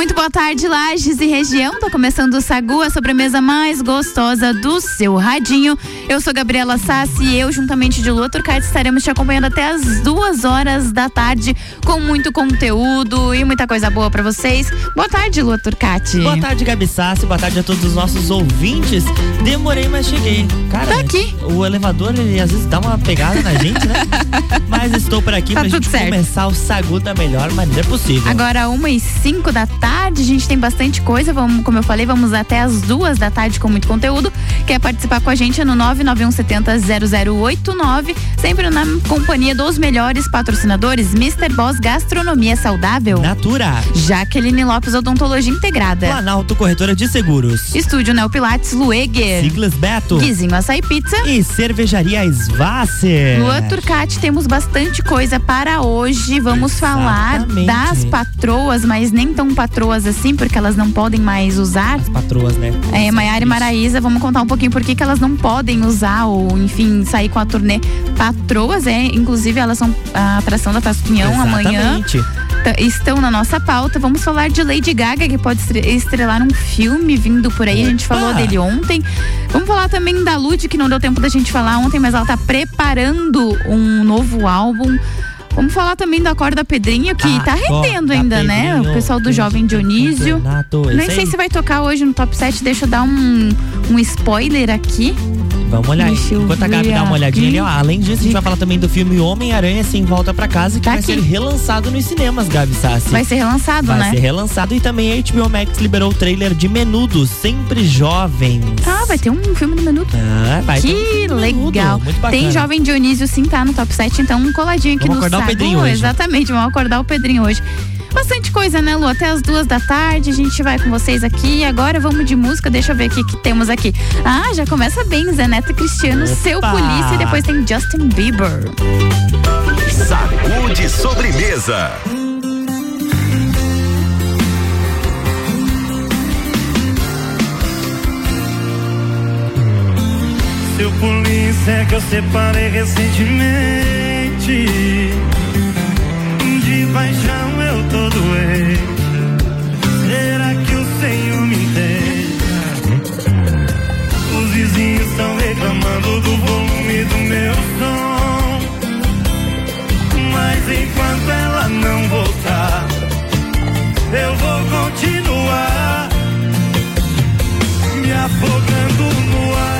Muito boa tarde, Lages e região. Tá começando o Sagu, a sobremesa mais gostosa do seu radinho. Eu sou Gabriela Sassi e eu, juntamente de Lua Turcati, estaremos te acompanhando até as duas horas da tarde com muito conteúdo e muita coisa boa para vocês. Boa tarde, Lua Turcati. Boa tarde, Gabi Sassi. Boa tarde a todos os nossos ouvintes. Demorei, mas cheguei. Cara, tá aqui. o elevador, ele às vezes dá uma pegada na gente, né? mas estou por aqui tá pra gente certo. começar o Sagu da melhor maneira possível. Agora, uma e cinco da tarde tarde, a gente tem bastante coisa. Vamos, como eu falei, vamos até as duas da tarde com muito conteúdo. Quer participar com a gente é no 991700089, sempre na companhia dos melhores patrocinadores, Mr. Boss Gastronomia Saudável. Natura. Jaqueline Lopes Odontologia Integrada. Planalto Corretora de Seguros. Estúdio Neopilates Lueger. Siglas Beto. Guizinho Açaí Pizza. E Cervejaria Svasser. Lua Turcati, temos bastante coisa para hoje. Vamos Exatamente. falar das patroas, mas nem tão patroas patroas assim, porque elas não podem mais usar. As patroas, né? É, Maiara e Maraísa, vamos contar um pouquinho por que, que elas não podem usar ou, enfim, sair com a turnê. Patroas, é, inclusive elas são a atração da Pasquinhão amanhã. Estão na nossa pauta. Vamos falar de Lady Gaga, que pode estrelar um filme vindo por aí. A gente falou dele ontem. Vamos falar também da Lud, que não deu tempo da gente falar ontem, mas ela está preparando um novo álbum. Vamos falar também da corda Pedrinho, que ah, tá rendendo ainda, né? O pessoal do Jovem Dionísio. Nem sei se vai tocar hoje no top 7. Deixa eu dar um, um spoiler aqui. Vamos olhar. Enquanto a Gabi dá uma olhadinha ali, ó, além disso, a gente vai falar também do filme Homem-Aranha Sem Volta Pra Casa, que tá vai aqui. ser relançado nos cinemas, Gabi Sassi. Vai ser relançado, vai né? Vai ser relançado e também a HBO Max liberou o trailer de Menudo, Sempre Jovens. Ah, vai ter um filme do Menudo. Ah, vai Que ter um legal. Tem Jovem Dionísio sim, tá no top 7, então um coladinho aqui Vamos no acordar o Pedrinho hoje. Exatamente, vamos acordar o Pedrinho hoje. Bastante coisa, né, Lu? Até as duas da tarde a gente vai com vocês aqui. Agora vamos de música, deixa eu ver o que, que temos aqui. Ah, já começa bem, Zé Neto Cristiano, Opa. seu polícia, e depois tem Justin Bieber. Sacude sobremesa. Seu polícia que eu separei recentemente paixão Será que o Senhor me entende? Os vizinhos estão reclamando do volume do meu som. Mas enquanto ela não voltar, eu vou continuar me afogando no álcool.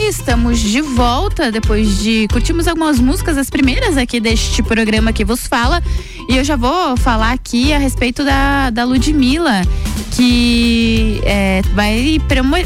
Estamos de volta depois de curtimos algumas músicas, as primeiras aqui deste programa que vos fala. E eu já vou falar aqui a respeito da, da Ludmilla. Que é, vai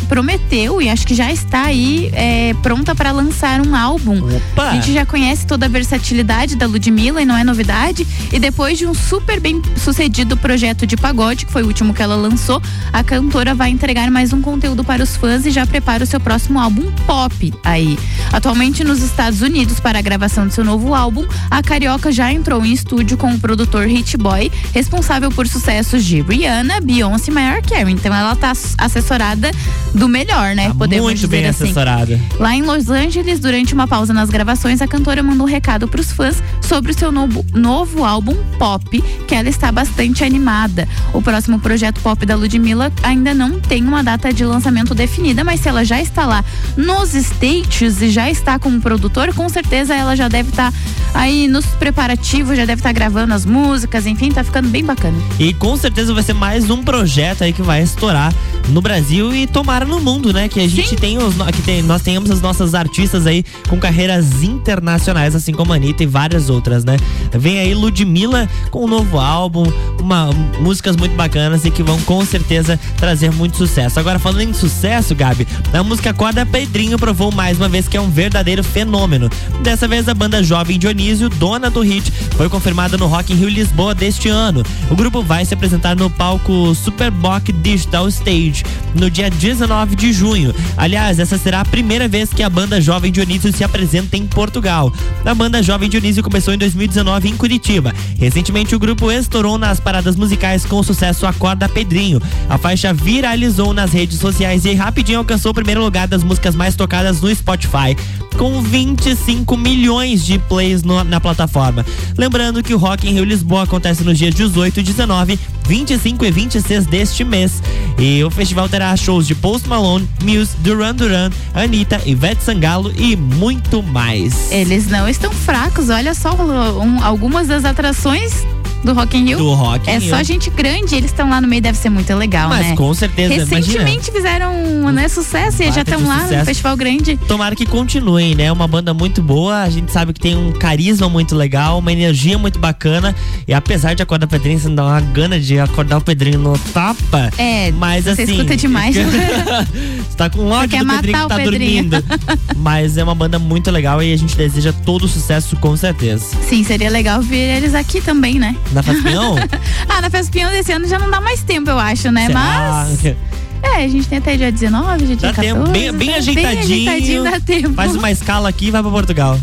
prometeu e acho que já está aí é, pronta para lançar um álbum. Opa. A gente já conhece toda a versatilidade da Ludmilla e não é novidade. E depois de um super bem sucedido projeto de pagode, que foi o último que ela lançou, a cantora vai entregar mais um conteúdo para os fãs e já prepara o seu próximo álbum pop aí. Atualmente nos Estados Unidos para a gravação de seu novo álbum, a carioca já entrou em estúdio com o produtor Hit Boy, responsável por sucessos de Rihanna, Beyoncé e Mariah Carey. Então ela tá assessorada do melhor, né? Tá Podemos muito bem assim. assessorada. Lá em Los Angeles, durante uma pausa nas gravações, a cantora mandou um recado para os fãs sobre o seu novo, novo álbum pop, que ela está bastante animada. O próximo projeto pop da Ludmilla ainda não tem uma data de lançamento definida, mas se ela já está lá nos States e já está como produtor, com certeza ela já deve estar tá aí nos preparativos, já deve estar tá gravando as músicas, enfim, tá ficando bem bacana. E com certeza vai ser mais um projeto aí que vai estourar no Brasil e tomara no mundo, né? Que a gente Sim. tem os que tem, nós tenhamos as nossas artistas aí com carreiras internacionais, assim como a Anitta e várias outras, né? Vem aí Ludmilla com um novo álbum, uma, músicas muito bacanas e que vão com certeza trazer muito sucesso. Agora, falando em sucesso, Gabi, a música Corda Pedrinho provou mais uma vez que é um verdadeiro fenômeno. Dessa vez, a banda jovem Dionísio, dona do hit, foi confirmada no Rock in Rio Lisboa deste ano. O grupo vai se apresentar no palco Superboc Digital Stage no dia 19 de junho. Aliás, essa será a primeira vez que a banda Jovem Dionísio se apresenta em Portugal. A banda Jovem Dionísio começou em 2019 em Curitiba. Recentemente, o grupo estourou nas paradas musicais com o sucesso Acorda Pedrinho. A faixa viralizou nas redes sociais e rapidinho alcançou o primeiro lugar das músicas mais tocadas no Spotify, com 25 milhões de plays no, na plataforma. Lembrando que o Rock in Rio Lisboa acontece nos dias 18, 19, 25 e 26 deste mês. E o festival terá shows de Post Malone, Muse, Duran Duran, Anitta, Ivete Sangalo e muito mais. Eles não estão fracos, olha só um, algumas das atrações do Rock in Rio. Do Rock É Rio. só gente grande, eles estão lá no meio, deve ser muito legal, Mas, né? Mas com certeza, Recentemente imagina. fizeram né, sucesso e já estão lá sucesso. no Festival Grande. Tomara que continuem, né? Uma banda muito boa, a gente sabe que tem um carisma muito legal, uma energia muito bacana. E apesar de acordar o Pedrinho, você não dá uma gana de acordar o Pedrinho no tapa. É, mas você assim. escuta demais. você tá com ódio do Pedrinho que tá Pedrinho. dormindo. mas é uma banda muito legal e a gente deseja todo sucesso com certeza. Sim, seria legal ver eles aqui também, né? Na Faspião? ah, na Festa Pinhão desse ano já não dá mais tempo, eu acho, né? Será? Mas. É, a gente tem até dia 19, dia, dá 14. Tempo, bem, bem, ajeitadinho, bem ajeitadinho. dá tempo. Faz uma escala aqui e vai pra Portugal.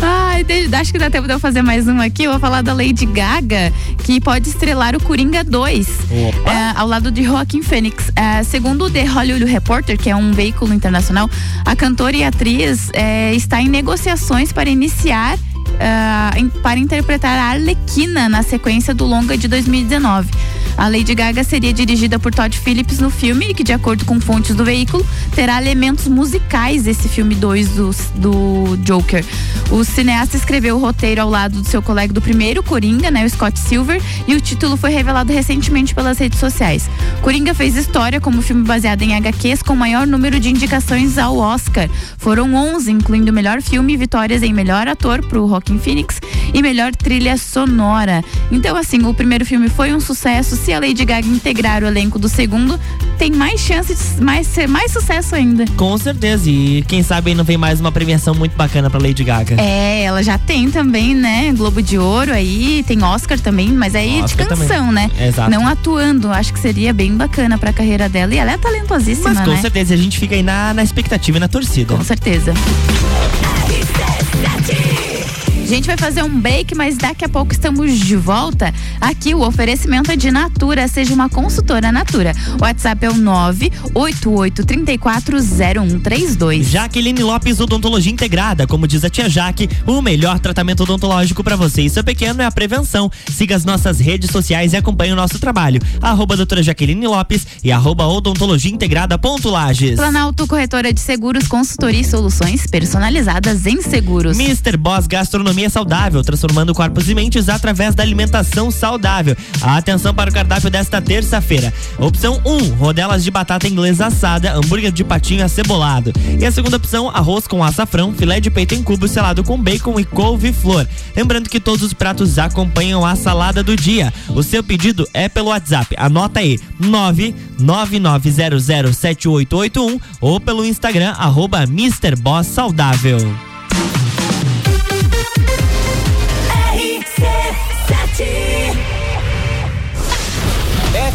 Ai, acho que dá tempo de eu fazer mais um aqui. Eu vou falar da Lady Gaga, que pode estrelar o Coringa 2. É, ao lado de Joaquim Phoenix. É, segundo o The Hollywood Reporter, que é um veículo internacional, a cantora e atriz é, está em negociações para iniciar uh, para interpretar a Arlequina na sequência do longa de 2019. A Lady Gaga seria dirigida por Todd Phillips no filme, que, de acordo com fontes do veículo, terá elementos musicais esse filme 2 do, do Joker. O cineasta escreveu o roteiro ao lado do seu colega do primeiro Coringa, né, o Scott Silver, e o título foi revelado recentemente pelas redes sociais. Coringa fez história como filme baseado em HQs com maior número de indicações ao Oscar. Foram 11, incluindo melhor filme vitórias em melhor ator para o Joaquin Phoenix e melhor trilha sonora. Então, assim, o primeiro filme foi um sucesso. Se a Lady Gaga integrar o elenco do segundo, tem mais chances de mais, ser mais sucesso ainda. Com certeza. E quem sabe não vem mais uma premiação muito bacana pra Lady Gaga. É, ela já tem também, né? Globo de Ouro aí, tem Oscar também, mas aí Oscar de canção, também. né? Exato. Não atuando. Acho que seria bem bacana pra carreira dela. E ela é talentosíssima, mas com né? certeza, a gente fica aí na, na expectativa e na torcida. Com certeza gente vai fazer um bake, mas daqui a pouco estamos de volta. Aqui o oferecimento é de Natura, seja uma consultora Natura. O WhatsApp é o 988340132. Jaqueline Lopes Odontologia Integrada, como diz a tia Jaque, o melhor tratamento odontológico para você e seu pequeno é a prevenção. Siga as nossas redes sociais e acompanhe o nosso trabalho. Arroba doutora Jaqueline Lopes e arroba odontologia integrada ponto Lages. Planalto Corretora de Seguros, consultoria e soluções personalizadas em seguros. Mr. Boss Gastronomia Academia Saudável, transformando corpos e mentes através da alimentação saudável. Atenção para o cardápio desta terça-feira. Opção 1, um, rodelas de batata inglesa assada, hambúrguer de patinho acebolado. E a segunda opção, arroz com açafrão, filé de peito em cubo selado com bacon e couve-flor. Lembrando que todos os pratos acompanham a salada do dia. O seu pedido é pelo WhatsApp. Anota aí: 999007881 ou pelo Instagram arroba Mr. Boss Saudável.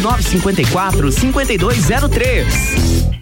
9954 5203.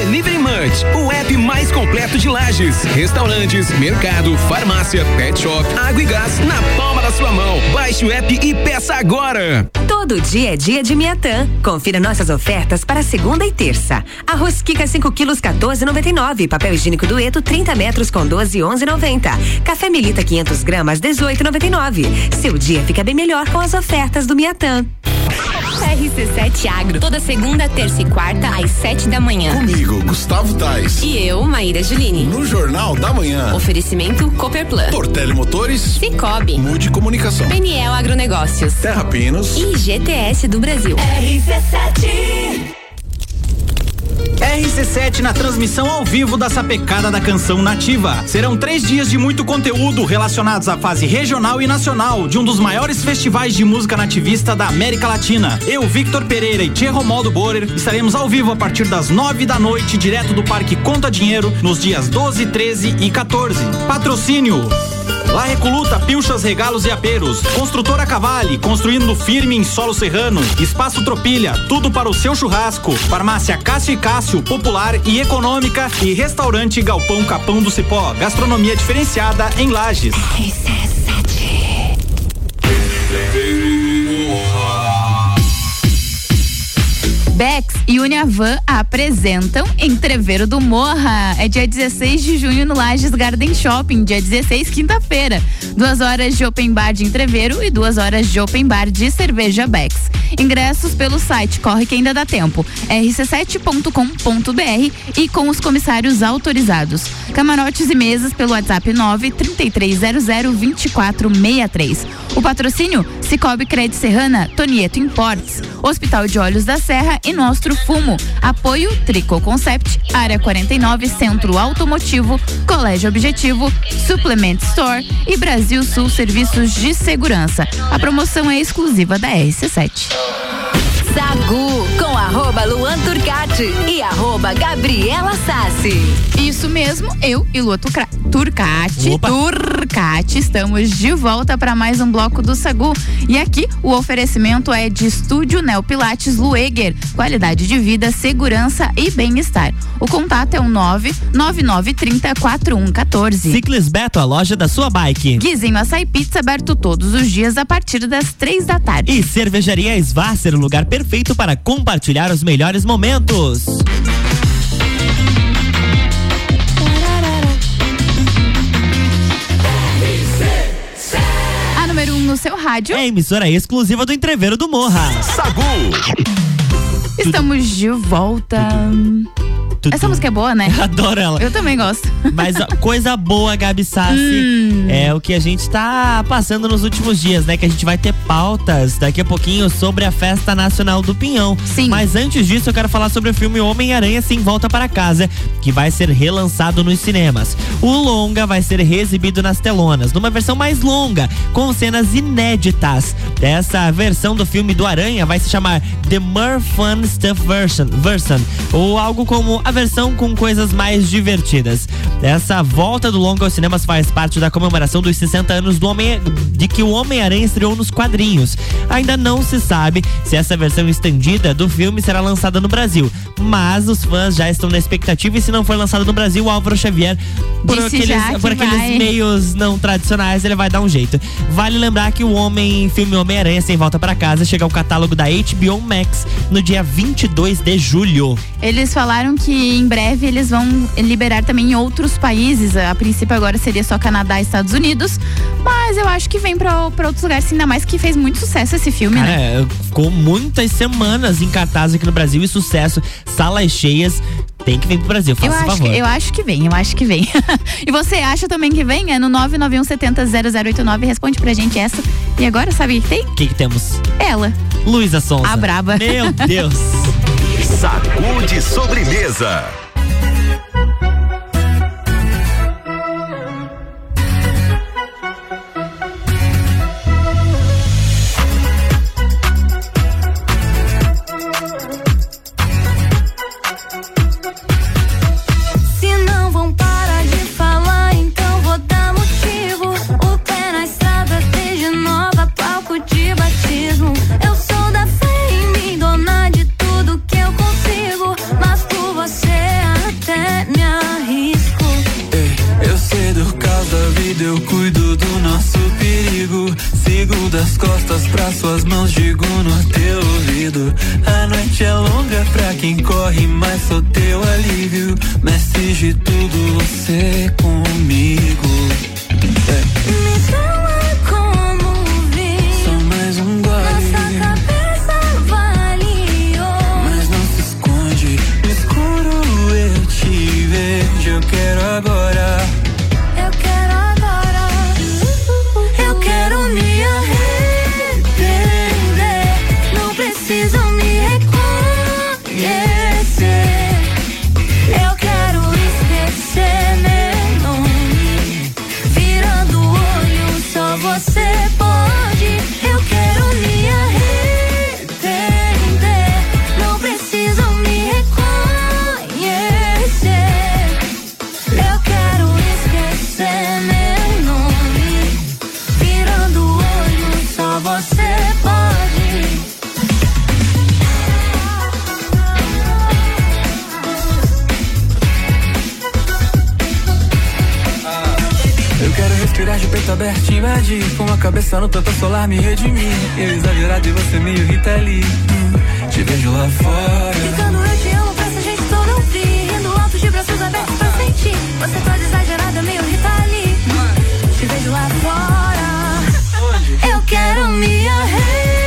Delivery Munch, o app mais completo de lajes, restaurantes, mercado, farmácia, pet shop, água e gás na palma da sua mão. Baixe o app e peça agora. Todo dia é dia de Miatã. Confira nossas ofertas para segunda e terça. Arroz Kika 5 quilos 14,99. Papel higiênico Dueto 30 metros com 12 11,90. Café Melita 500 gramas 18,99. Seu dia fica bem melhor com as ofertas do Miatã. RC7 Agro, toda segunda, terça e quarta, às sete da manhã. Comigo, Gustavo Tais. E eu, Maíra Juline. No Jornal da Manhã. Oferecimento Copperplan. Portele Motores. Cicobi. Mude Comunicação. PNL Agronegócios. Terra Pinos. E GTS do Brasil. RC7 RC7 na transmissão ao vivo da Sapecada da Canção Nativa. Serão três dias de muito conteúdo relacionados à fase regional e nacional de um dos maiores festivais de música nativista da América Latina. Eu, Victor Pereira e Tia Romaldo Borer estaremos ao vivo a partir das nove da noite, direto do Parque Conta Dinheiro, nos dias 12, 13 e 14. Patrocínio. La Recoluta, pilchas, regalos e aperos. Construtora Cavale, construindo firme em solo serrano. Espaço Tropilha, tudo para o seu churrasco. Farmácia Cássio e Cássio, popular e econômica. E restaurante Galpão Capão do Cipó, gastronomia diferenciada em Lages. Bex e Uniavan apresentam Entreveiro do Morra. É dia 16 de junho no Lages Garden Shopping, dia 16, quinta-feira. Duas horas de open bar de entreveiro e duas horas de open bar de cerveja Bex. Ingressos pelo site Corre que ainda dá tempo. rc7.com.br e com os comissários autorizados. Camarotes e mesas pelo WhatsApp 9 3300 2463. O patrocínio Cicobi Cred Serrana, Tonieto Imports, Hospital de Olhos da Serra e Nostro Fumo. Apoio Trico Concept, Área 49, Centro Automotivo, Colégio Objetivo, Suplement Store e Brasil Sul Serviços de Segurança. A promoção é exclusiva da RC7. Sagu com arroba Luan Turcati e arroba Gabriela Sassi. Isso mesmo, eu e Lua Tucra- Turcati, Opa. Turcati, estamos de volta para mais um bloco do Sagu. E aqui o oferecimento é de Estúdio Neo Pilates Lueger, qualidade de vida, segurança e bem-estar. O contato é o 99930 4114. Ciclis Beto, a loja da sua bike. Guizinho Açaí Pizza aberto todos os dias a partir das três da tarde. E Cervejaria Svasser, o lugar perfeito para compartilhar os melhores momentos. Seu rádio. É a emissora exclusiva do Entreveiro do Morra. Sagu. Estamos de volta. Essa música é boa, né? Adoro ela. Eu também gosto. Mas coisa boa, Gabi Sassi, Hum. é o que a gente tá passando nos últimos dias, né? Que a gente vai ter pautas daqui a pouquinho sobre a Festa Nacional do Pinhão. Sim. Mas antes disso, eu quero falar sobre o filme Homem-Aranha Sem Volta para Casa, que vai ser relançado nos cinemas. O longa vai ser reexibido nas telonas, numa versão mais longa, com cenas inéditas. Essa versão do filme do Aranha vai se chamar The More Fun Stuff Version, version ou algo como a versão com coisas mais divertidas. Essa volta do longa aos cinemas faz parte da comemoração dos 60 anos do Homem de que o Homem-Aranha estreou nos quadrinhos. Ainda não se sabe se essa versão estendida do filme será lançada no Brasil, mas os fãs já estão na expectativa e se não for lançado no Brasil, o Álvaro Xavier por Disse aqueles, por aqueles vai. meios não tradicionais, ele vai dar um jeito. Vale lembrar que o Homem filme Homem-Aranha Sem Volta para Casa chega ao catálogo da HBO Max no dia 22 de julho. Eles falaram que em breve eles vão liberar também em outros países. A princípio agora seria só Canadá e Estados Unidos. Mas eu acho que vem pra, pra outros lugares, ainda mais que fez muito sucesso esse filme, Cara, né? é, ficou muitas semanas em cartaz aqui no Brasil e sucesso, salas cheias. Tem que vir pro Brasil, Eu faça acho, favor. que, eu acho que vem, eu acho que vem. e você acha também que vem? É no 991 70 0089. Responde pra gente essa. E agora, sabe o que tem? O que, que temos? Ela. Luísa Sonza. A braba. Meu Deus. Sacude sobremesa. Quem corre, mas te é invadir Com a cabeça no tanto solar me redimir. Eu exagerado e você meio Rita ali Te vejo lá fora. Gritando eu te amo pra essa gente toda ouvir Rindo alto de braços abertos pra sentir. Você toda exagerada é meio Rita ali Te vejo lá fora. Eu quero me arrepender.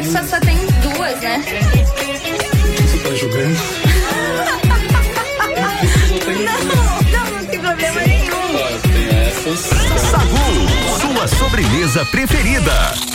vi só, tem duas, né? Você tá jogando? não, não, não tem problema nenhum. Sagu, sua sobremesa preferida.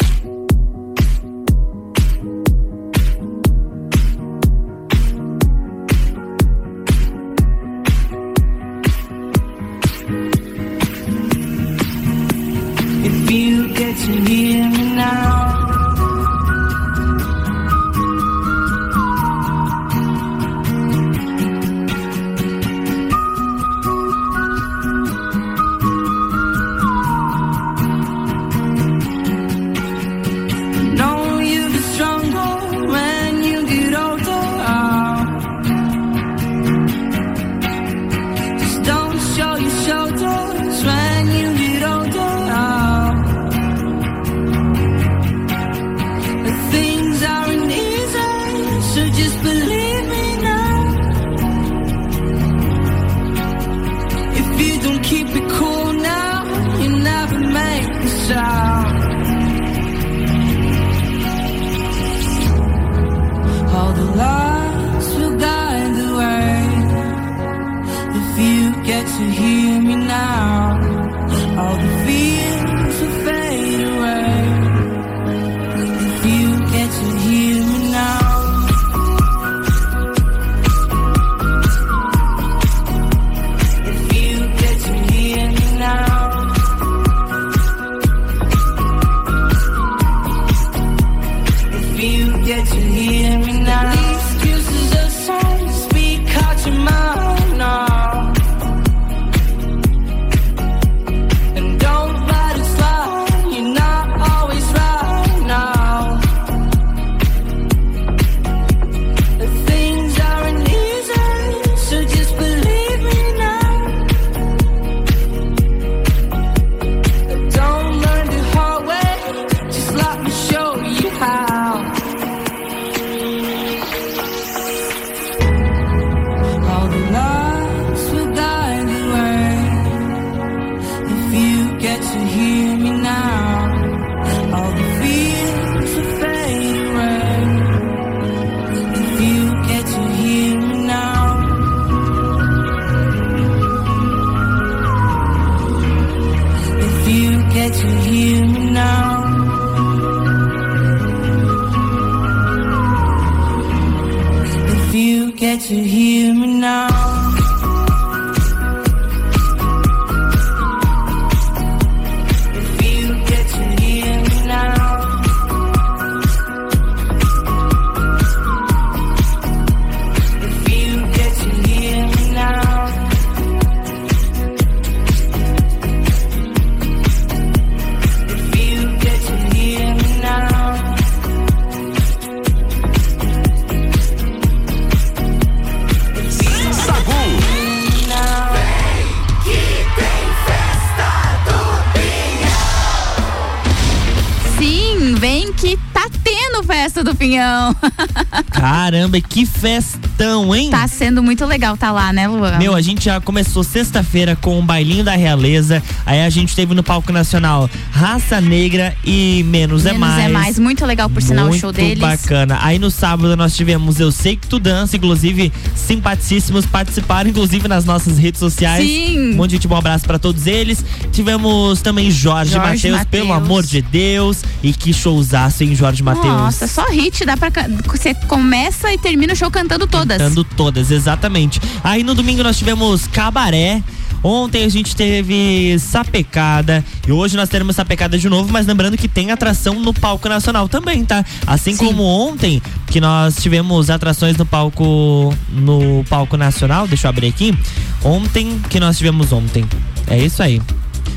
Caramba, e que festão, hein? Tá sendo muito legal tá lá, né, Luan? Meu, a gente já começou sexta-feira com o Bailinho da Realeza. Aí a gente teve no palco nacional Raça Negra e Menos, é Menos é Mais. Menos é Mais, muito legal, por sinal, muito o show deles. Muito bacana. Aí no sábado nós tivemos Eu Sei Que Tu Dança, inclusive simpaticíssimos participaram, inclusive nas nossas redes sociais. Sim. Um monte de gente, um abraço para todos eles. Tivemos também Jorge, Jorge Matheus, pelo Mateus. amor de Deus. E que showzaço, hein, Jorge Matheus? Nossa, só hit, dá pra. Você começa e termina o show cantando todas. Cantando todas, exatamente. Aí no domingo nós tivemos Cabaré. Ontem a gente teve Sapecada e hoje nós teremos Sapecada de novo, mas lembrando que tem atração no palco nacional também, tá? Assim como ontem que nós tivemos atrações no palco no palco nacional, deixa eu abrir aqui. Ontem que nós tivemos ontem. É isso aí.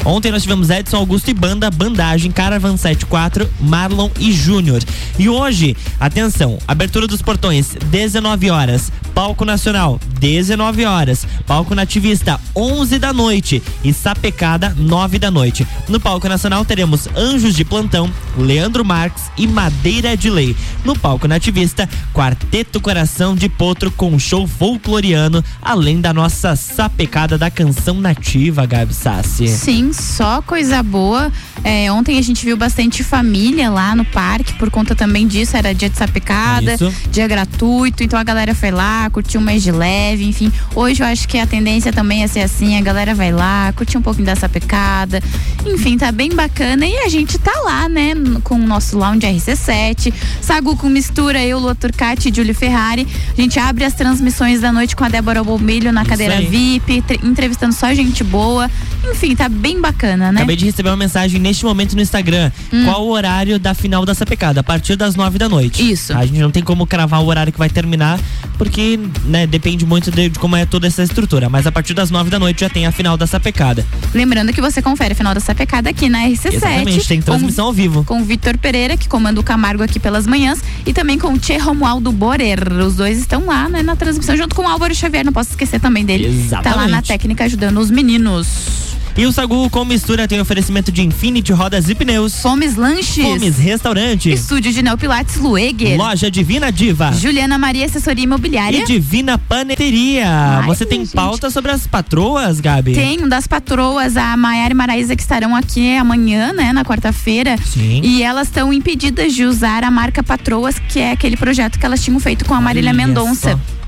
Ontem nós tivemos Edson Augusto e Banda, Bandagem, Caravan 74, Marlon e Júnior. E hoje, atenção, abertura dos portões, 19 horas. Palco Nacional, 19 horas. Palco Nativista, 11 da noite. E Sapecada, 9 da noite. No Palco Nacional teremos Anjos de Plantão, Leandro Marques e Madeira de Lei. No Palco Nativista, Quarteto Coração de Potro com show folcloriano, além da nossa Sapecada da canção nativa, Gabi Sassi. Sim, só coisa boa. É, ontem a gente viu bastante família lá no parque, por conta também disso, era dia de sapecada, Isso. dia gratuito, então a galera foi lá, curtiu um mês de leve, enfim. Hoje eu acho que a tendência também é ser assim, a galera vai lá, curtir um pouquinho da sapecada, enfim, tá bem bacana e a gente tá lá, né, com o nosso lounge RC7, Sagu com mistura, eu, Lua Turcati e Júlio Ferrari. A gente abre as transmissões da noite com a Débora Bombilho na Isso cadeira aí. VIP, tre- entrevistando só gente boa. Enfim, tá bem bacana, né? Acabei de receber uma mensagem neste momento no Instagram. Hum. Qual o horário da final da sapecada? A partir das nove da noite. Isso. A gente não tem como cravar o horário que vai terminar, porque né, depende muito de, de como é toda essa estrutura. Mas a partir das nove da noite já tem a final da sapecada. Lembrando que você confere a final da sapecada aqui na RC7. Exatamente, tem transmissão ao vivo. Com o Vitor Pereira, que comanda o Camargo aqui pelas manhãs, e também com o Tchê Romualdo Borer. Os dois estão lá, né, na transmissão, junto com o Álvaro Xavier, não posso esquecer também dele. Tá lá na Exatamente. técnica ajudando os meninos. E o Sagu com mistura tem oferecimento de Infinity Rodas e Pneus. Fomes Lanches. Fomes Restaurante. Estúdio de Neopilates Lueger. Loja Divina Diva. Juliana Maria Assessoria Imobiliária. E Divina Paneteria. Ai, Você tem gente. pauta sobre as patroas, Gabi? Tem um das patroas, a Maiara e Maraísa, que estarão aqui amanhã, né, na quarta-feira. Sim. E elas estão impedidas de usar a marca Patroas, que é aquele projeto que elas tinham feito com a Marília Olha Mendonça. só.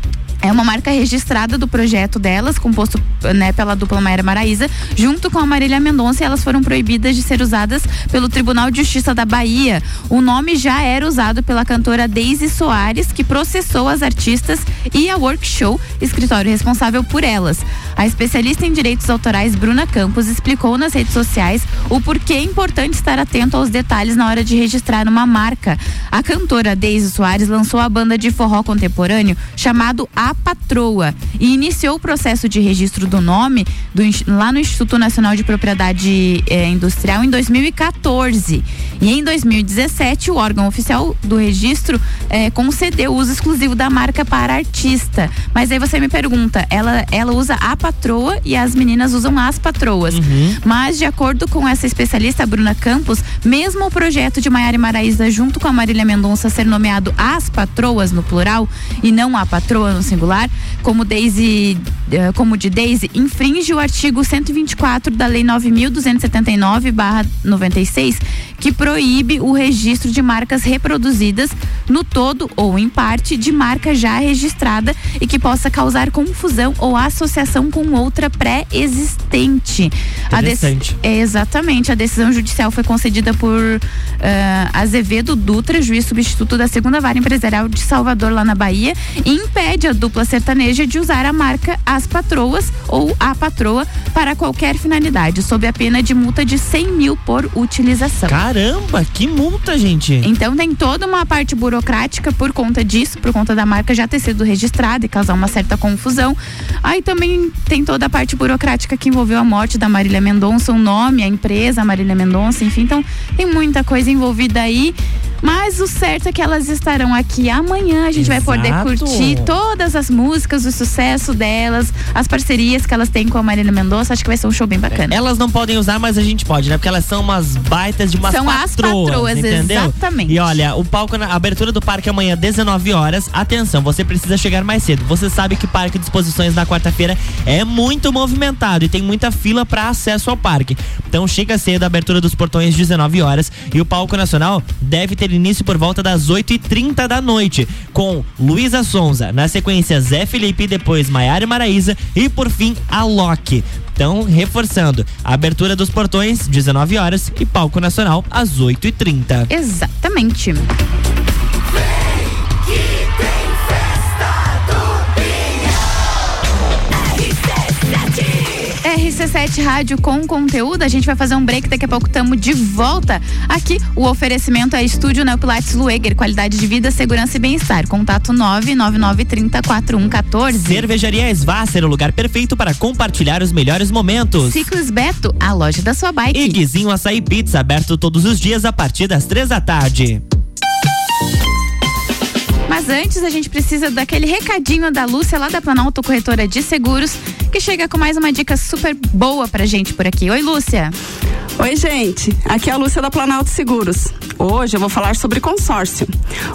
É uma marca registrada do projeto delas, composto né, pela dupla Maíra Maraíza, junto com a Marília Mendonça, elas foram proibidas de ser usadas pelo Tribunal de Justiça da Bahia. O nome já era usado pela cantora Daisy Soares, que processou as artistas e a Workshow, escritório responsável por elas. A especialista em direitos autorais Bruna Campos explicou nas redes sociais o porquê é importante estar atento aos detalhes na hora de registrar uma marca. A cantora Daisy Soares lançou a banda de forró contemporâneo chamado A Patroa e iniciou o processo de registro do nome do lá no Instituto Nacional de Propriedade eh, Industrial em 2014. E em 2017, o órgão oficial do registro eh, concedeu o uso exclusivo da marca para artista. Mas aí você me pergunta, ela, ela usa a patroa e as meninas usam as patroas. Mas, de acordo com essa especialista, Bruna Campos, mesmo o projeto de Maiara e Maraísa junto com a Marília Mendonça ser nomeado as patroas no plural e não a patroa no singular, como Daisy, eh, como de Daisy, infringe o artigo 124 da Lei 9.279/96, que proíbe o registro de marcas reproduzidas no todo ou em parte de marca já registrada e que possa causar confusão ou associação com outra pré-existente. A dec- Interessante. é, exatamente. A decisão judicial foi concedida por ah, Azevedo Dutra, juiz substituto da segunda vara empresarial de Salvador, lá na Bahia, e impede a dupla sertaneja de usar a marca As Patroas ou A Patroa para qualquer finalidade, sob a pena de multa de 100 mil por utilização. Caramba, que multa, gente. Então tem toda uma parte burocrática por conta disso, por conta da marca já ter sido registrada e causar uma certa confusão. Aí também tem toda a parte burocrática que envolveu a morte da Marília Mendonça, o nome, a empresa Marília Mendonça, enfim, então tem muita coisa envolvida aí. Mas o certo é que elas estarão aqui amanhã. A gente Exato. vai poder curtir todas as músicas, o sucesso delas, as parcerias que elas têm com a Marina Mendonça. Acho que vai ser um show bem bacana. Elas não podem usar, mas a gente pode, né? Porque elas são umas baitas de umas São as patroas, patroas, entendeu? exatamente. E olha, o palco, na a abertura do parque é amanhã, 19 horas. Atenção, você precisa chegar mais cedo. Você sabe que parque de exposições na quarta-feira é muito movimentado e tem muita fila para acesso ao parque. Então chega cedo, a abertura dos portões 19 horas e o palco nacional deve ter início por volta das 8h30 da noite, com Luísa Sonza, na sequência Zé Felipe, depois Maiara e Maraísa e por fim a Loki. Então, reforçando, a abertura dos portões, 19 horas, e palco nacional, às 8h30. Exatamente. RC7 Rádio com conteúdo. A gente vai fazer um break, daqui a pouco estamos de volta. Aqui o oferecimento é Estúdio Neopilates Lueger, qualidade de vida, segurança e bem-estar. Contato 999304114. Cervejaria Svasser, o lugar perfeito para compartilhar os melhores momentos. Ciclos Beto, a loja da sua bike. E Guizinho Açaí Pizza, aberto todos os dias a partir das três da tarde. Mas antes a gente precisa daquele recadinho da Lúcia lá da Planalto Corretora de Seguros, que chega com mais uma dica super boa pra gente por aqui. Oi, Lúcia. Oi, gente. Aqui é a Lúcia da Planalto Seguros. Hoje eu vou falar sobre consórcio.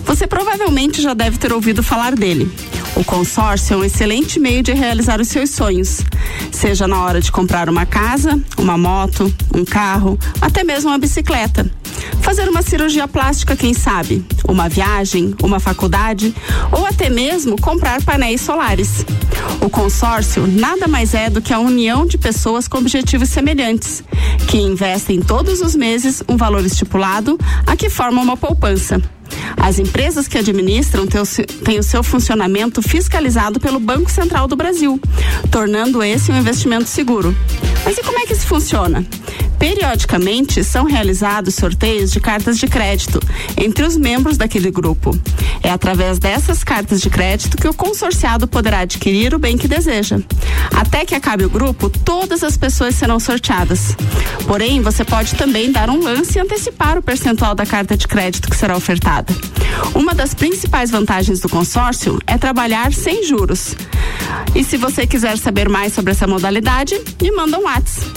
Você provavelmente já deve ter ouvido falar dele. O consórcio é um excelente meio de realizar os seus sonhos, seja na hora de comprar uma casa, uma moto, um carro, até mesmo uma bicicleta. Fazer uma cirurgia plástica, quem sabe? Uma viagem, uma faculdade ou até mesmo comprar painéis solares. O consórcio nada mais é do que a união de pessoas com objetivos semelhantes, que investem todos os meses um valor estipulado a que forma uma poupança. As empresas que administram têm o seu funcionamento fiscalizado pelo Banco Central do Brasil, tornando esse um investimento seguro. Mas e como é que isso funciona? Periodicamente são realizados sorteios de cartas de crédito entre os membros daquele grupo. É através dessas cartas de crédito que o consorciado poderá adquirir o bem que deseja. Até que acabe o grupo, todas as pessoas serão sorteadas. Porém, você pode também dar um lance e antecipar o percentual da carta de crédito que será ofertada. Uma das principais vantagens do consórcio é trabalhar sem juros. E se você quiser saber mais sobre essa modalidade, me manda um WhatsApp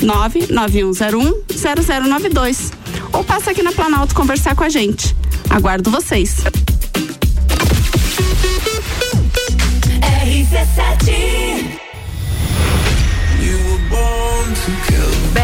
49991010092 ou passa aqui na Planalto conversar com a gente. Aguardo vocês. RC7 Bex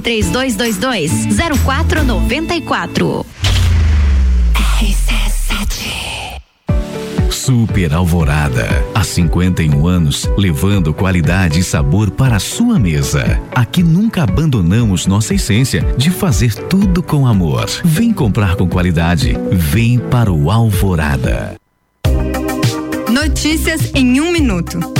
3222 0494. Super Alvorada. Há 51 anos, levando qualidade e sabor para a sua mesa. Aqui nunca abandonamos nossa essência de fazer tudo com amor. Vem comprar com qualidade. Vem para o Alvorada. Notícias em um minuto.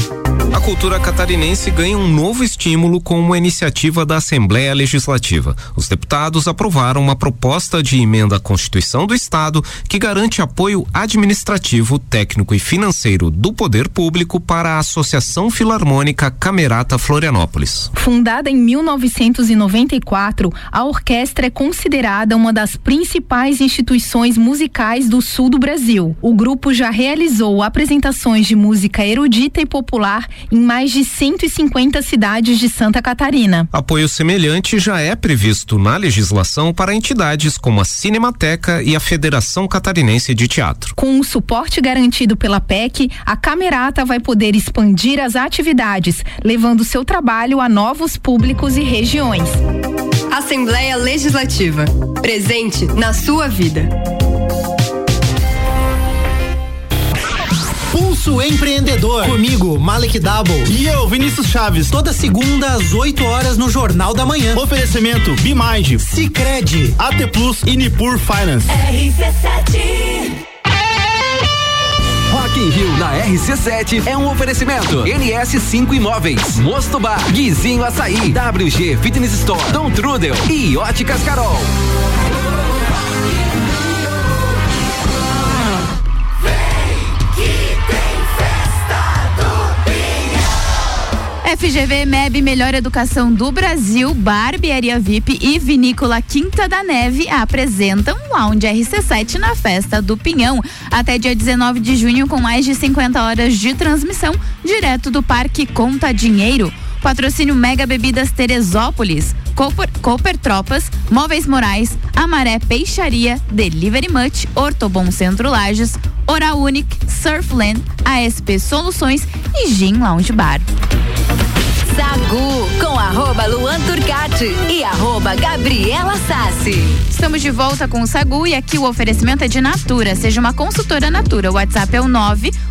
A cultura catarinense ganha um novo estímulo com uma iniciativa da Assembleia Legislativa. Os deputados aprovaram uma proposta de emenda à Constituição do Estado que garante apoio administrativo, técnico e financeiro do poder público para a Associação Filarmônica Camerata Florianópolis. Fundada em 1994, a orquestra é considerada uma das principais instituições musicais do sul do Brasil. O grupo já realizou apresentações de música erudita e popular em mais de 150 cidades de Santa Catarina. Apoio semelhante já é previsto na legislação para entidades como a Cinemateca e a Federação Catarinense de Teatro. Com o suporte garantido pela PEC, a Camerata vai poder expandir as atividades, levando seu trabalho a novos públicos e regiões. Assembleia Legislativa. Presente na sua vida. Pulso Empreendedor. Comigo, Malek Double. E eu, Vinícius Chaves. Toda segunda às 8 horas no Jornal da Manhã. Oferecimento Bimind, Cicred, AT Plus e Nipur Finance. RC7 Rock in Rio na RC7 é um oferecimento. NS5 Imóveis, Mosto Bar, Guizinho Açaí, WG Fitness Store, Dom Trudel e Óticas Carol. FGV MEB Melhor Educação do Brasil, Barbearia VIP e Vinícola Quinta da Neve apresentam Lounge RC7 na Festa do Pinhão. Até dia 19 de junho, com mais de 50 horas de transmissão, direto do Parque Conta Dinheiro. Patrocínio Mega Bebidas Teresópolis, Cooper, Cooper Tropas, Móveis Morais, Amaré Peixaria, Delivery Much, Ortobon Centro Lages, Oral Unique, Surfland, ASP Soluções e Gin Lounge Bar. Sagu com arroba Luan Turcati e arroba Gabriela Sassi. Estamos de volta com o Sagu e aqui o oferecimento é de Natura. Seja uma consultora Natura. O WhatsApp é o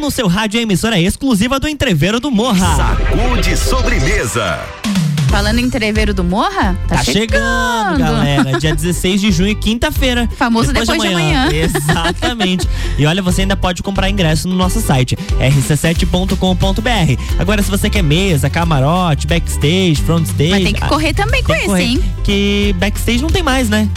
No seu rádio a emissora exclusiva do Entreveiro do Morra. Sacude sobremesa. Falando em Treveiro do Morra, tá, Tá chegando, galera. Dia 16 de junho, quinta-feira. Famoso depois de amanhã. Exatamente. e olha, você ainda pode comprar ingresso no nosso site, rc7.com.br. Agora, se você quer mesa, camarote, backstage, front stage. Mas tem que correr também com esse, correr, hein? Que backstage não tem mais, né?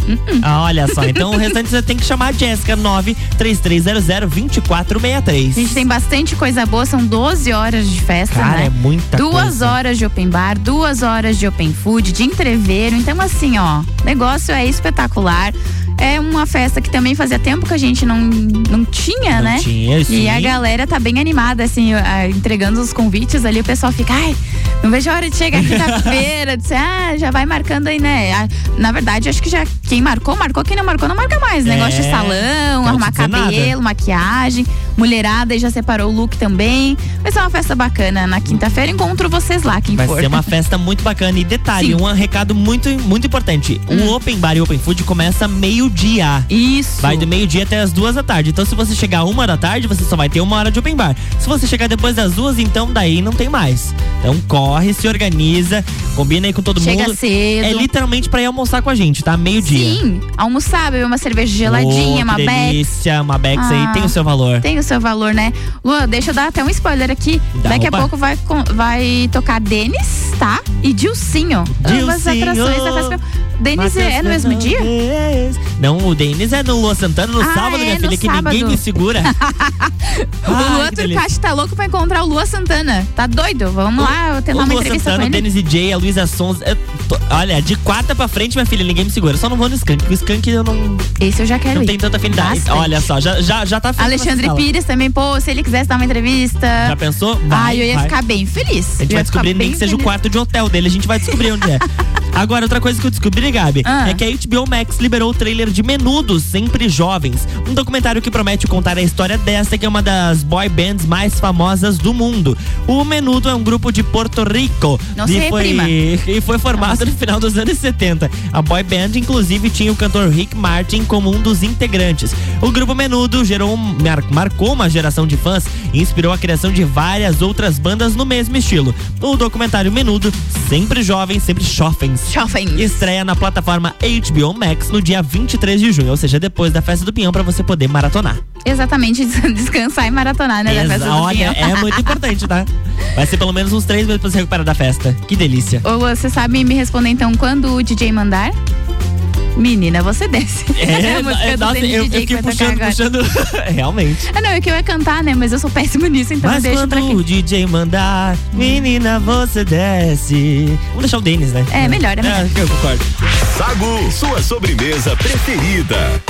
Ah, olha só. Então o restante você tem que chamar a Jéssica 933002463. A gente tem bastante coisa boa, são 12 horas de festa, Cara, né? é muita Duas coisa. horas de open bar, duas horas de open food, de entreveiro. Então, assim, ó, negócio é espetacular. É uma festa que também fazia tempo que a gente não, não tinha, Não né? Tinha, E a galera tá bem animada, assim, entregando os convites ali, o pessoal fica, ai, não vejo a hora de chegar quinta-feira. Disse, ah, já vai marcando aí, né? Ah, Na verdade, acho que já quem marcou, marcou, quem não marcou, não marca mais. Negócio de É, salão, arrumar dizer nada. cabelo, maquiagem, mulherada e já separou o look também. Vai ser uma festa bacana. Na quinta-feira encontro vocês lá, quem Vai for. ser uma festa muito bacana. E detalhe, Sim. um recado muito, muito importante. O Hum. Open Bar e Open Food começa meio-dia. Isso. Vai do meio-dia até as duas da tarde. Então, se você chegar uma da tarde, você só vai ter uma hora de Open Bar. Se você chegar depois das duas, então daí não tem mais. Então, corre, se organiza, combina aí com todo Chega mundo. cedo. É literalmente pra ir almoçar com a gente, tá? Meio-dia. Sim, almoçar, beber uma cerveja geladinha, Oh, uma que Bex. delícia, uma Bex Ah, aí tem o seu valor. Tem o seu valor, né? Lua, deixa eu dar até um spoiler aqui. Dá, Daqui opa. a pouco vai, vai tocar Denis, tá? E Dilcinho. Ambas Dilcinho. atrações da festa. Denis é, é no mesmo dia? Não, o Denis é no Lua Santana no Ah, sábado, é, minha filha, que ninguém sábado. me segura. o Lua que delícia. Turcati tá louco pra encontrar o Lua Santana. Tá doido? Vamos lá, eu tentar O uma Lua entrevista Santana, o com ele. Denis DJ, a Luísa Sons. eu tô- olha, de quarta pra frente, minha filha, ninguém me segura. Só não vou no Skank, porque o Skank eu não, Esse eu já quero não ir. tenho tanta afinidade. Bastante. Olha só, já, já, já tá Alexandre. Pires também, pô, se ele quisesse dar uma entrevista. Já pensou? Vai, Ai, eu ia vai. ficar bem feliz. A gente vai descobrir nem que seja o quarto de hotel dele, a gente vai descobrir onde é. Agora, outra coisa que eu descobri, Gabi, Ah. é que a HBO Max liberou o trailer de Menudos, Sempre Jovens. Um documentário que promete contar a história dessa, que é uma das boy bands mais famosas do mundo. O Menudo é um grupo de Porto Rico. Não e foi, e foi formado no final dos anos 70. A boy band, inclusive, tinha o cantor Rick Martin como um dos integrantes. O grupo Menudo gerou, mar- marcou uma geração de fãs e inspirou a criação de várias outras bandas no mesmo estilo. O documentário Menudo, sempre jovem, sempre jovens, Jovens. estreia na plataforma HBO Max no dia 23 de junho, ou seja, depois da festa do Pinhão para você poder maratonar. Exatamente, descansar e maratonar, né? Da festa do Olha, é muito importante, tá? Vai ser pelo menos uns três meses pra se recuperar da festa. Que delícia. Ô, Lua, você sabe me responder então quando o DJ mandar? Menina, você desce. É, a música é, do nossa, eu, DJ eu que fiquei puxando, puxando. Realmente. Ah, não, é que eu ia cantar, né? Mas eu sou péssima nisso, então Mas eu deixo pra quem. o DJ mandar, menina, você desce. Vamos deixar o Denis, né? É, melhor, é melhor. eu concordo. Sagu, sua sobremesa preferida.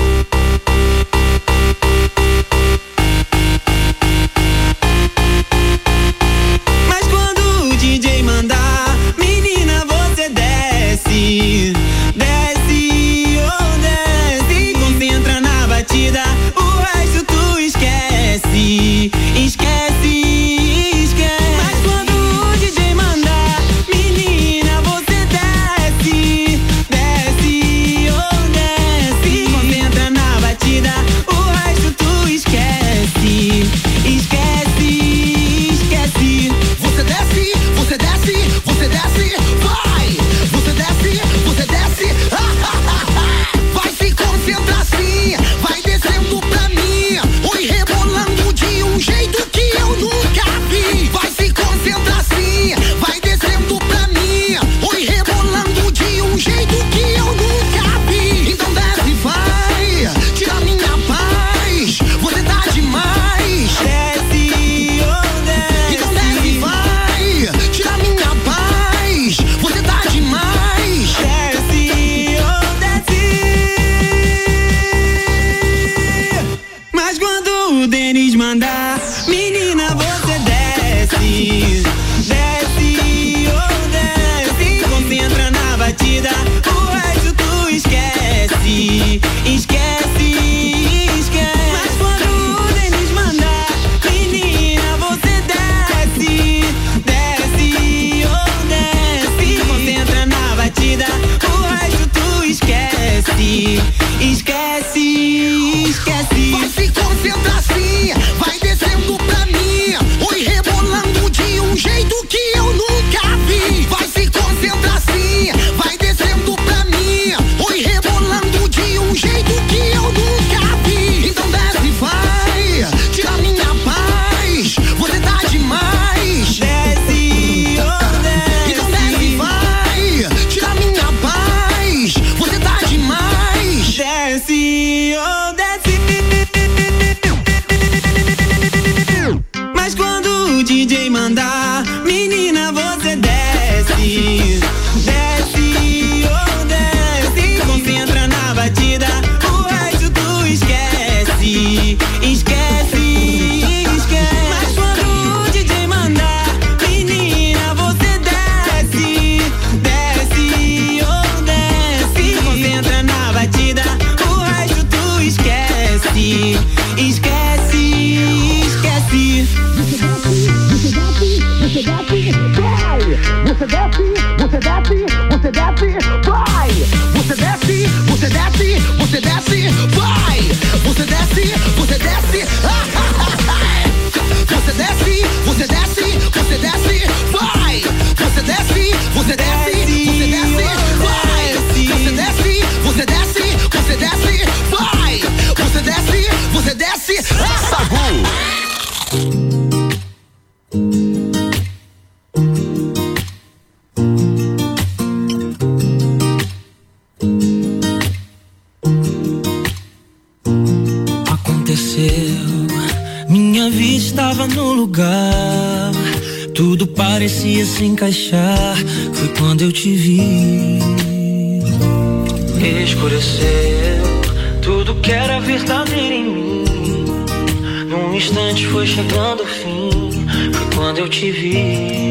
você desce, vai. Você desce, você desce, você desce, vai. Você desce, você desce, você desce, vai. Você desce, você desce, ah, ah. encaixar foi quando eu te vi. Escureceu tudo que era verdadeiro em mim. Num instante foi chegando o fim, foi quando eu te vi.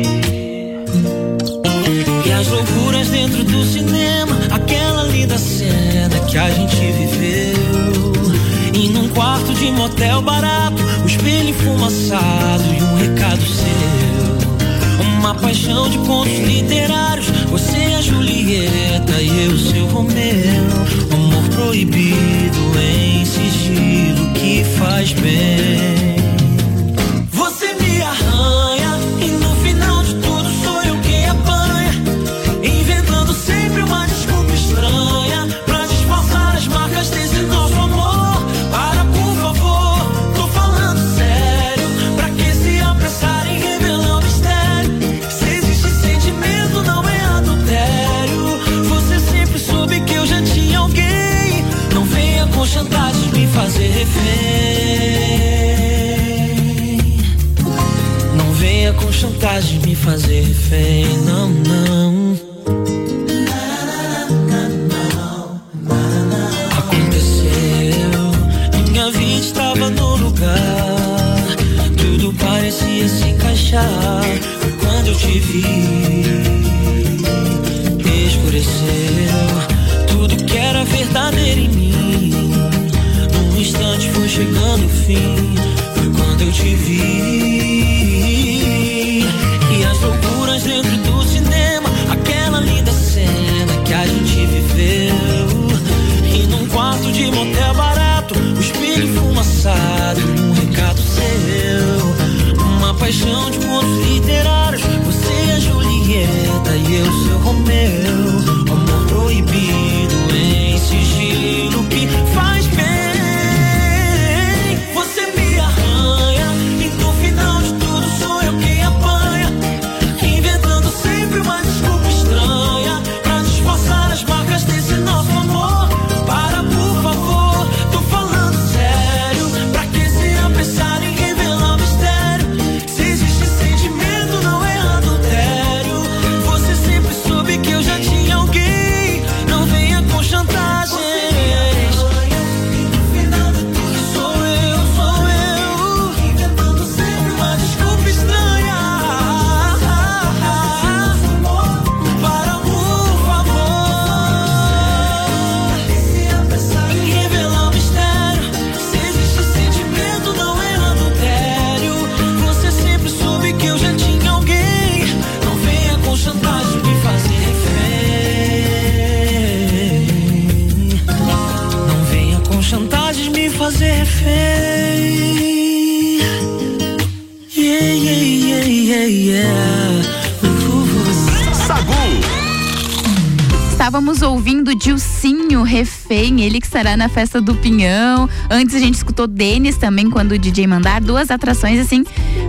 de contos literários. Você é a Julieta e eu seu Romeu. Amor proibido em sigilo que faz bem. fazer refém, não ouvindo Dilcinho Refém, ele que estará na festa do Pinhão. Antes a gente escutou Denis também, quando o DJ mandar. Duas atrações, assim,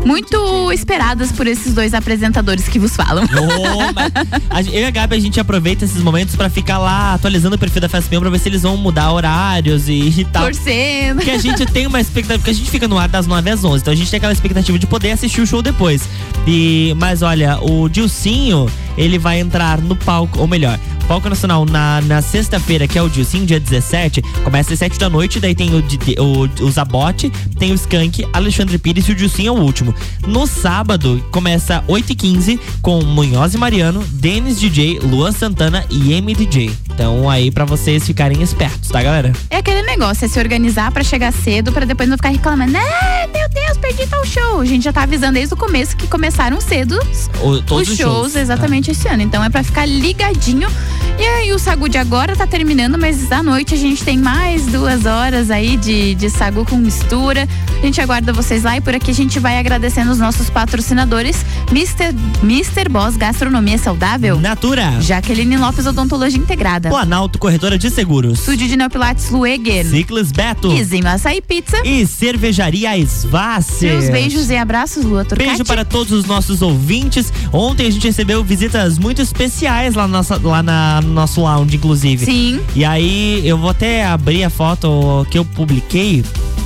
muito esperadas por esses dois apresentadores que vos falam. Oh, eu e a Gabi, a gente aproveita esses momentos pra ficar lá atualizando o perfil da Festa Pinhão pra ver se eles vão mudar horários e, e tal. Torcendo. Porque a gente tem uma expectativa, porque a gente fica no ar das 9 às 11, então a gente tem aquela expectativa de poder assistir o show depois. E, mas olha, o Dilcinho, ele vai entrar no palco, ou melhor, palco nacional na, na sexta-feira, que é o Dilcinho, dia 17, começa às 7 da noite, daí tem o, o, o Zabote, tem o Skank, Alexandre Pires e o Dilcinho é o último. No sábado, começa 8h15 com Munhoz e Mariano, Denis DJ, Luan Santana e MDJ. Então aí pra vocês ficarem espertos, tá, galera? É aquele negócio, é se organizar pra chegar cedo, pra depois não ficar reclamando. Ah, meu Deus, perdi tal show. A gente já tá avisando desde o começo que começaram cedo O- todos os shows, shows. exatamente esse ano. Então é pra ficar ligadinho. E aí o Sagu de agora tá terminando, mas à noite a gente tem mais duas horas aí de, de Sagu com mistura. A gente aguarda vocês lá e por aqui a gente vai agradecendo os nossos patrocinadores. Mr. Mr. Boss Gastronomia Saudável. Natura. Jaqueline Lopes Odontologia Integrada. Planalto Corretora de Seguros. Estúdio de Neopilates Lueger. Ciclis Beto. Izinho Açaí Pizza. E Cervejaria Svassi. Seus beijos e abraços, Lua Turcati. Beijo para todos os nossos ouvintes. Ontem a gente recebeu visitas muito especiais lá, nossa, lá na, no nosso lounge, inclusive. Sim. E aí eu vou até abrir a foto que eu publiquei.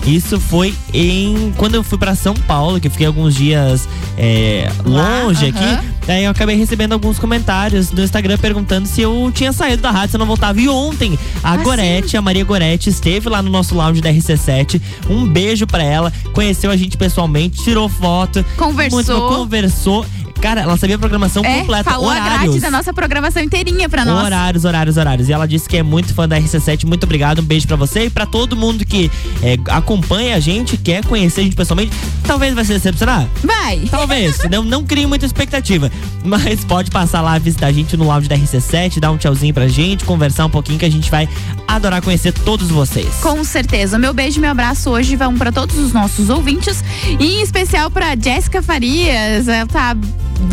Isso foi em quando eu fui para São Paulo, que eu fiquei alguns dias é, longe aham. aqui. Daí eu acabei recebendo alguns comentários no Instagram perguntando se eu tinha saído da rádio, se eu não voltava. E ontem a Ah, Gorete, a Maria Gorete, esteve lá no nosso lounge da RC7. Um beijo pra ela. Conheceu a gente pessoalmente, tirou foto. Conversou. Muito conversou. Cara, ela sabia a programação É, completa. falou horários. grade da nossa programação inteirinha pra nós. Horários, horários, horários. E ela disse que é muito fã da RC7. Muito obrigado, um beijo pra você e pra todo mundo que é, acompanha a gente, quer conhecer a gente pessoalmente. Talvez vai se decepcionar. Vai. Talvez, entendeu? Não crie muita expectativa. Mas pode passar lá, visitar a gente no lounge da RC7, dar um tchauzinho pra gente, conversar um pouquinho que a gente vai adorar conhecer todos vocês. Com certeza. Meu beijo e meu abraço hoje vão pra todos os nossos ouvintes. E em especial pra Jéssica Farias. Ela tá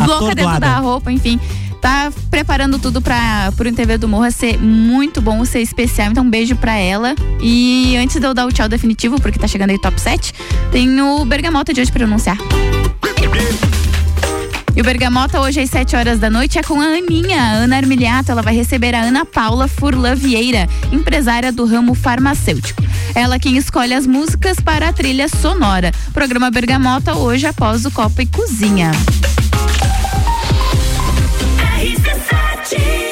louca dentro da roupa, enfim. Tá preparando tudo para pro TV do Morra ser muito bom, ser especial. Então, um beijo pra ela. E antes de eu dar o tchau definitivo, porque tá chegando aí top 7, tem o Bergamota de hoje pra eu anunciar. E o Bergamota hoje às 7 horas da noite é com a Aninha. A Ana Armiliato, ela vai receber a Ana Paula Furlan Vieira, empresária do ramo farmacêutico. Ela quem escolhe as músicas para a trilha sonora. Programa Bergamota hoje após o Copa e Cozinha. RC7